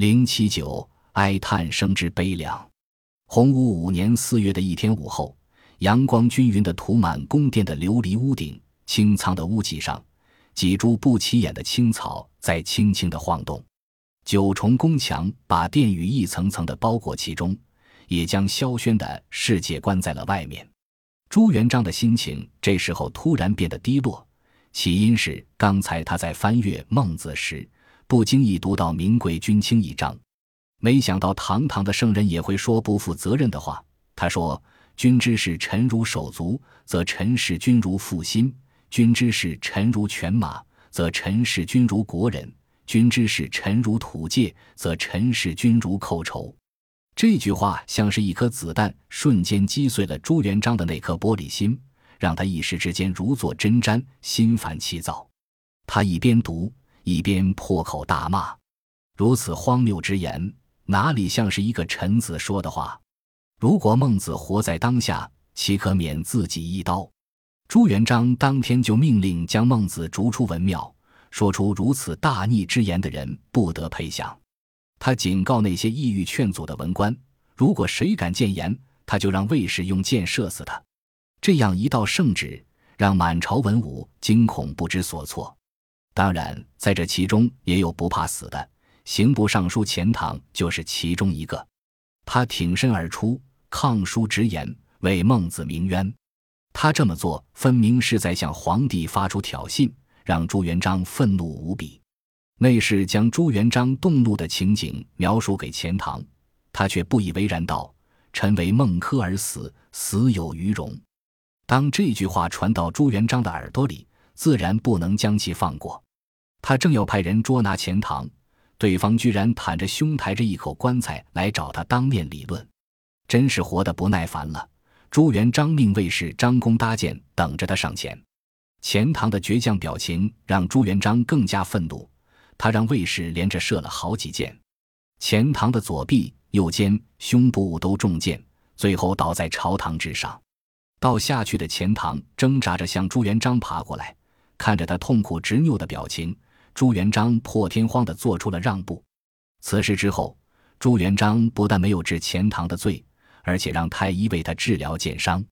零七九哀叹生之悲凉。洪武五年四月的一天午后，阳光均匀的涂满宫殿的琉璃屋顶，清苍的屋脊上，几株不起眼的青草在轻轻的晃动。九重宫墙把殿宇一层层的包裹其中，也将萧轩的世界关在了外面。朱元璋的心情这时候突然变得低落，起因是刚才他在翻阅《孟子》时，不经意读到“名贵君轻”一章，没想到堂堂的圣人也会说不负责任的话。他说：“君之视臣如手足，则臣视君如父心；君之视臣如犬马，则臣视君如国人；君之视臣如土芥，则臣视君如寇仇。”这句话像是一颗子弹，瞬间击碎了朱元璋的那颗玻璃心，让他一时之间如坐针毡，心烦气躁。他一边读，一边破口大骂：“如此荒谬之言，哪里像是一个臣子说的话？如果孟子活在当下，岂可免自己一刀？”朱元璋当天就命令将孟子逐出文庙，说出如此大逆之言的人不得配享。他警告那些意欲劝阻的文官，如果谁敢谏言，他就让卫士用箭射死他。这样一道圣旨，让满朝文武惊恐不知所措。当然，在这其中也有不怕死的，刑部尚书钱塘就是其中一个。他挺身而出，抗书直言，为孟子鸣冤。他这么做，分明是在向皇帝发出挑衅，让朱元璋愤怒无比。内侍将朱元璋动怒的情景描述给钱塘，他却不以为然道：“臣为孟轲而死，死有余荣。”当这句话传到朱元璋的耳朵里，自然不能将其放过。他正要派人捉拿钱塘，对方居然袒着胸，抬着一口棺材来找他当面理论，真是活得不耐烦了。朱元璋命卫士张弓搭箭，等着他上前。钱塘的倔强表情让朱元璋更加愤怒。他让卫士连着射了好几箭，钱塘的左臂、右肩、胸部都中箭，最后倒在朝堂之上。倒下去的钱塘挣扎着向朱元璋爬过来，看着他痛苦执拗的表情，朱元璋破天荒地做出了让步。此事之后，朱元璋不但没有治钱塘的罪，而且让太医为他治疗箭伤。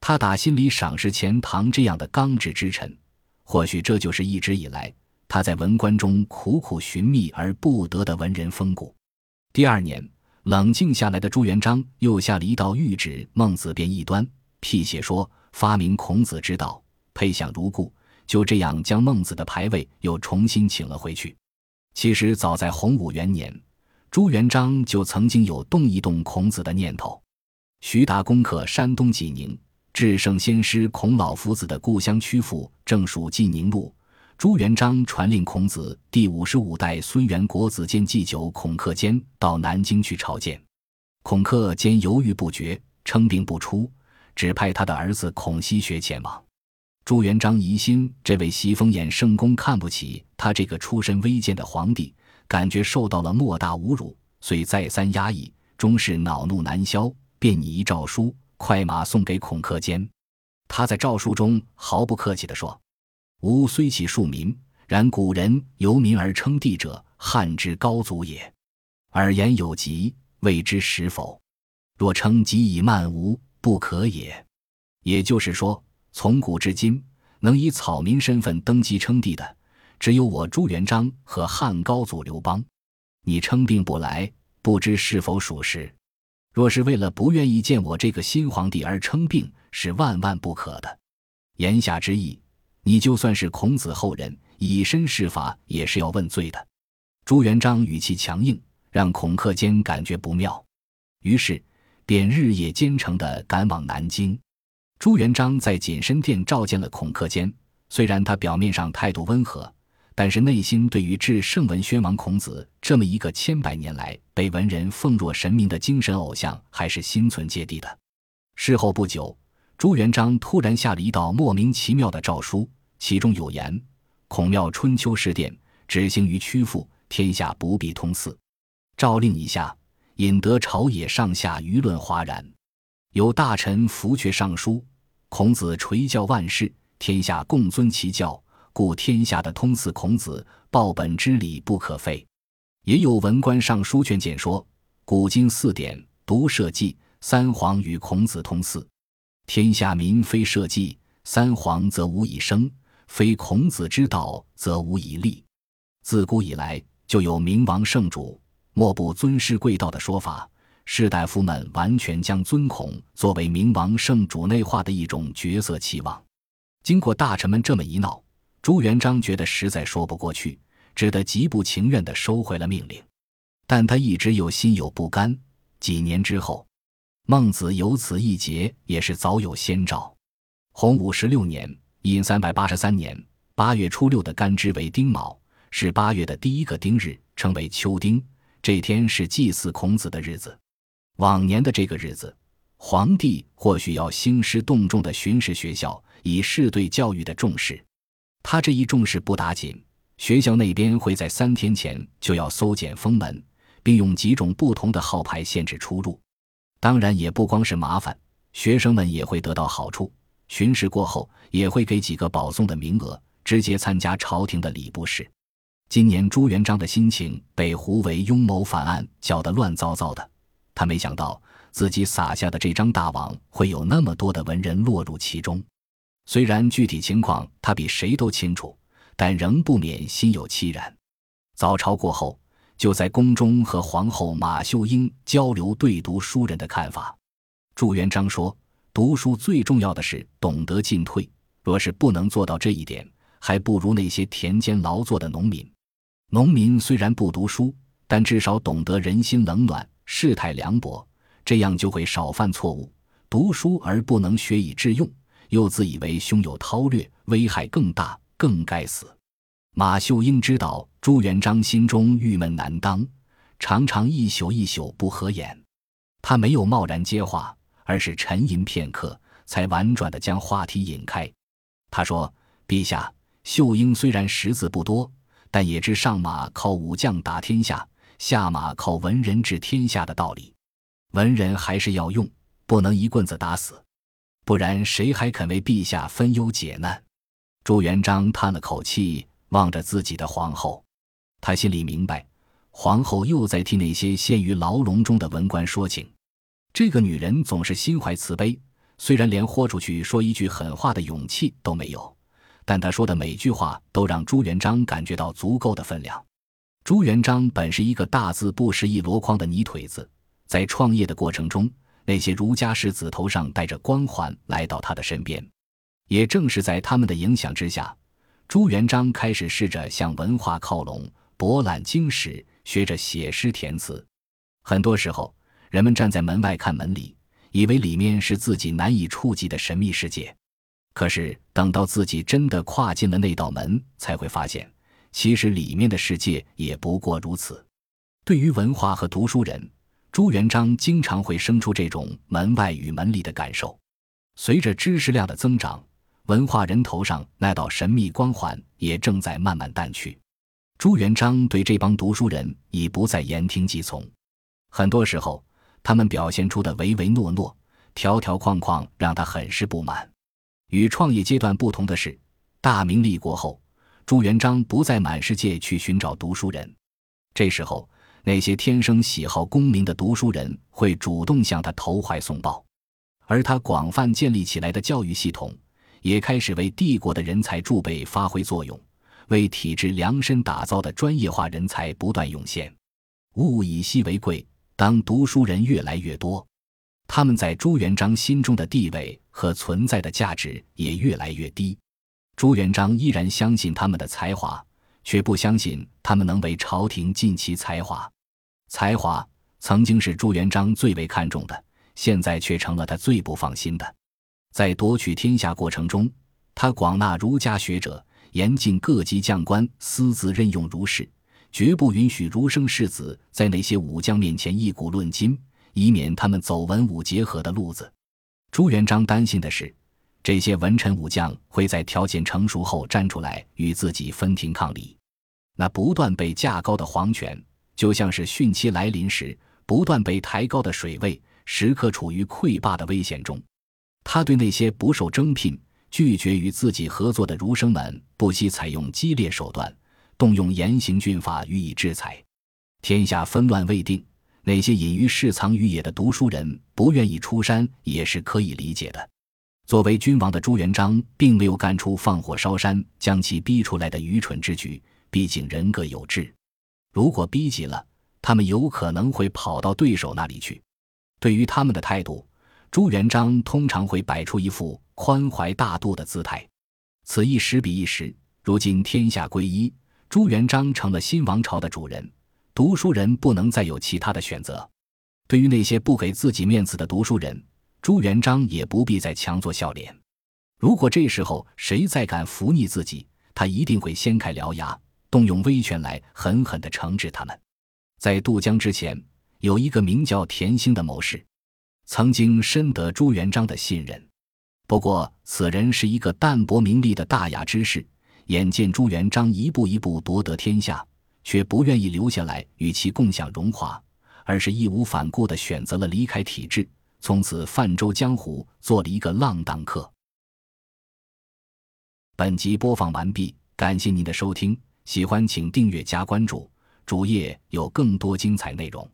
他打心里赏识钱塘这样的刚直之臣，或许这就是一直以来。他在文官中苦苦寻觅而不得的文人风骨。第二年，冷静下来的朱元璋又下了一道谕旨：孟子变异端，辟邪说，发明孔子之道，配享如故。就这样，将孟子的牌位又重新请了回去。其实，早在洪武元年，朱元璋就曾经有动一动孔子的念头。徐达攻克山东济宁，至圣先师孔老夫子的故乡曲阜，正属济宁路。朱元璋传令孔子第五十五代孙元国子监祭酒孔克坚到南京去朝见，孔克坚犹豫不决，称病不出，只派他的儿子孔熙学前往。朱元璋疑心这位西风衍圣公看不起他这个出身微贱的皇帝，感觉受到了莫大侮辱，遂再三压抑，终是恼怒难消，便拟一诏书，快马送给孔克坚。他在诏书中毫不客气地说。吾虽起庶民，然古人由民而称帝者，汉之高祖也。尔言有疾，未知实否？若称疾以慢吾，不可也。也就是说，从古至今，能以草民身份登基称帝的，只有我朱元璋和汉高祖刘邦。你称病不来，不知是否属实？若是为了不愿意见我这个新皇帝而称病，是万万不可的。言下之意。你就算是孔子后人，以身试法也是要问罪的。朱元璋语气强硬，让孔克坚感觉不妙，于是便日夜兼程地赶往南京。朱元璋在锦身殿召见了孔克坚，虽然他表面上态度温和，但是内心对于至圣文宣王孔子这么一个千百年来被文人奉若神明的精神偶像，还是心存芥蒂的。事后不久。朱元璋突然下了一道莫名其妙的诏书，其中有言：“孔庙春秋事殿执行于曲阜，天下不必通祀。”诏令一下，引得朝野上下舆论哗然。有大臣拂阙上书：“孔子垂教万世，天下共尊其教，故天下的通祀孔子，报本之礼不可废。”也有文官上书劝谏说：“古今四典，读社稷；三皇与孔子通祀。天下民非社稷，三皇则无以生；非孔子之道，则无以立。自古以来，就有明王圣主，莫不尊师贵道的说法。士大夫们完全将尊孔作为明王圣主内化的一种角色期望。经过大臣们这么一闹，朱元璋觉得实在说不过去。”只得极不情愿地收回了命令，但他一直有心有不甘。几年之后，孟子有此一节，也是早有先兆。洪武十六年（殷三百八十三年）八月初六的干支为丁卯，是八月的第一个丁日，称为秋丁。这天是祭祀孔子的日子。往年的这个日子，皇帝或许要兴师动众地巡视学校，以示对教育的重视。他这一重视不打紧。学校那边会在三天前就要搜检封门，并用几种不同的号牌限制出入。当然，也不光是麻烦，学生们也会得到好处。巡视过后，也会给几个保送的名额，直接参加朝廷的礼部试。今年朱元璋的心情被胡惟庸谋反案搅得乱糟糟的，他没想到自己撒下的这张大网会有那么多的文人落入其中。虽然具体情况他比谁都清楚。但仍不免心有戚然。早朝过后，就在宫中和皇后马秀英交流对读书人的看法。朱元璋说：“读书最重要的是懂得进退，若是不能做到这一点，还不如那些田间劳作的农民。农民虽然不读书，但至少懂得人心冷暖、世态凉薄，这样就会少犯错误。读书而不能学以致用，又自以为胸有韬略，危害更大。”更该死！马秀英知道朱元璋心中郁闷难当，常常一宿一宿不合眼。他没有贸然接话，而是沉吟片刻，才婉转地将话题引开。他说：“陛下，秀英虽然识字不多，但也知上马靠武将打天下，下马靠文人治天下的道理。文人还是要用，不能一棍子打死，不然谁还肯为陛下分忧解难？”朱元璋叹了口气，望着自己的皇后，他心里明白，皇后又在替那些陷于牢笼中的文官说情。这个女人总是心怀慈悲，虽然连豁出去说一句狠话的勇气都没有，但她说的每句话都让朱元璋感觉到足够的分量。朱元璋本是一个大字不识一箩筐的泥腿子，在创业的过程中，那些儒家士子头上戴着光环来到他的身边。也正是在他们的影响之下，朱元璋开始试着向文化靠拢，博览经史，学着写诗填词。很多时候，人们站在门外看门里，以为里面是自己难以触及的神秘世界。可是等到自己真的跨进了那道门，才会发现，其实里面的世界也不过如此。对于文化和读书人，朱元璋经常会生出这种门外与门里的感受。随着知识量的增长，文化人头上那道神秘光环也正在慢慢淡去，朱元璋对这帮读书人已不再言听计从，很多时候他们表现出的唯唯诺诺、条条框框让他很是不满。与创业阶段不同的是，大明立国后，朱元璋不再满世界去寻找读书人，这时候那些天生喜好功名的读书人会主动向他投怀送抱，而他广泛建立起来的教育系统。也开始为帝国的人才储备发挥作用，为体制量身打造的专业化人才不断涌现。物以稀为贵，当读书人越来越多，他们在朱元璋心中的地位和存在的价值也越来越低。朱元璋依然相信他们的才华，却不相信他们能为朝廷尽其才华。才华曾经是朱元璋最为看重的，现在却成了他最不放心的。在夺取天下过程中，他广纳儒家学者，严禁各级将官私自任用儒士，绝不允许儒生士子在那些武将面前一古论今，以免他们走文武结合的路子。朱元璋担心的是，这些文臣武将会在条件成熟后站出来与自己分庭抗礼。那不断被架高的皇权，就像是汛期来临时不断被抬高的水位，时刻处于溃坝的危险中。他对那些不受征聘、拒绝与自己合作的儒生们，不惜采用激烈手段，动用严刑峻法予以制裁。天下纷乱未定，那些隐于市藏于野的读书人不愿意出山，也是可以理解的。作为君王的朱元璋，并没有干出放火烧山将其逼出来的愚蠢之举。毕竟人各有志，如果逼急了，他们有可能会跑到对手那里去。对于他们的态度，朱元璋通常会摆出一副宽怀大度的姿态。此一时彼一时，如今天下归一，朱元璋成了新王朝的主人。读书人不能再有其他的选择。对于那些不给自己面子的读书人，朱元璋也不必再强作笑脸。如果这时候谁再敢拂逆自己，他一定会掀开獠牙，动用威权来狠狠地惩治他们。在渡江之前，有一个名叫田兴的谋士，曾经深得朱元璋的信任。不过，此人是一个淡泊名利的大雅之士，眼见朱元璋一步一步夺得天下。却不愿意留下来与其共享荣华，而是义无反顾地选择了离开体制，从此泛舟江湖，做了一个浪荡客。本集播放完毕，感谢您的收听，喜欢请订阅加关注，主页有更多精彩内容。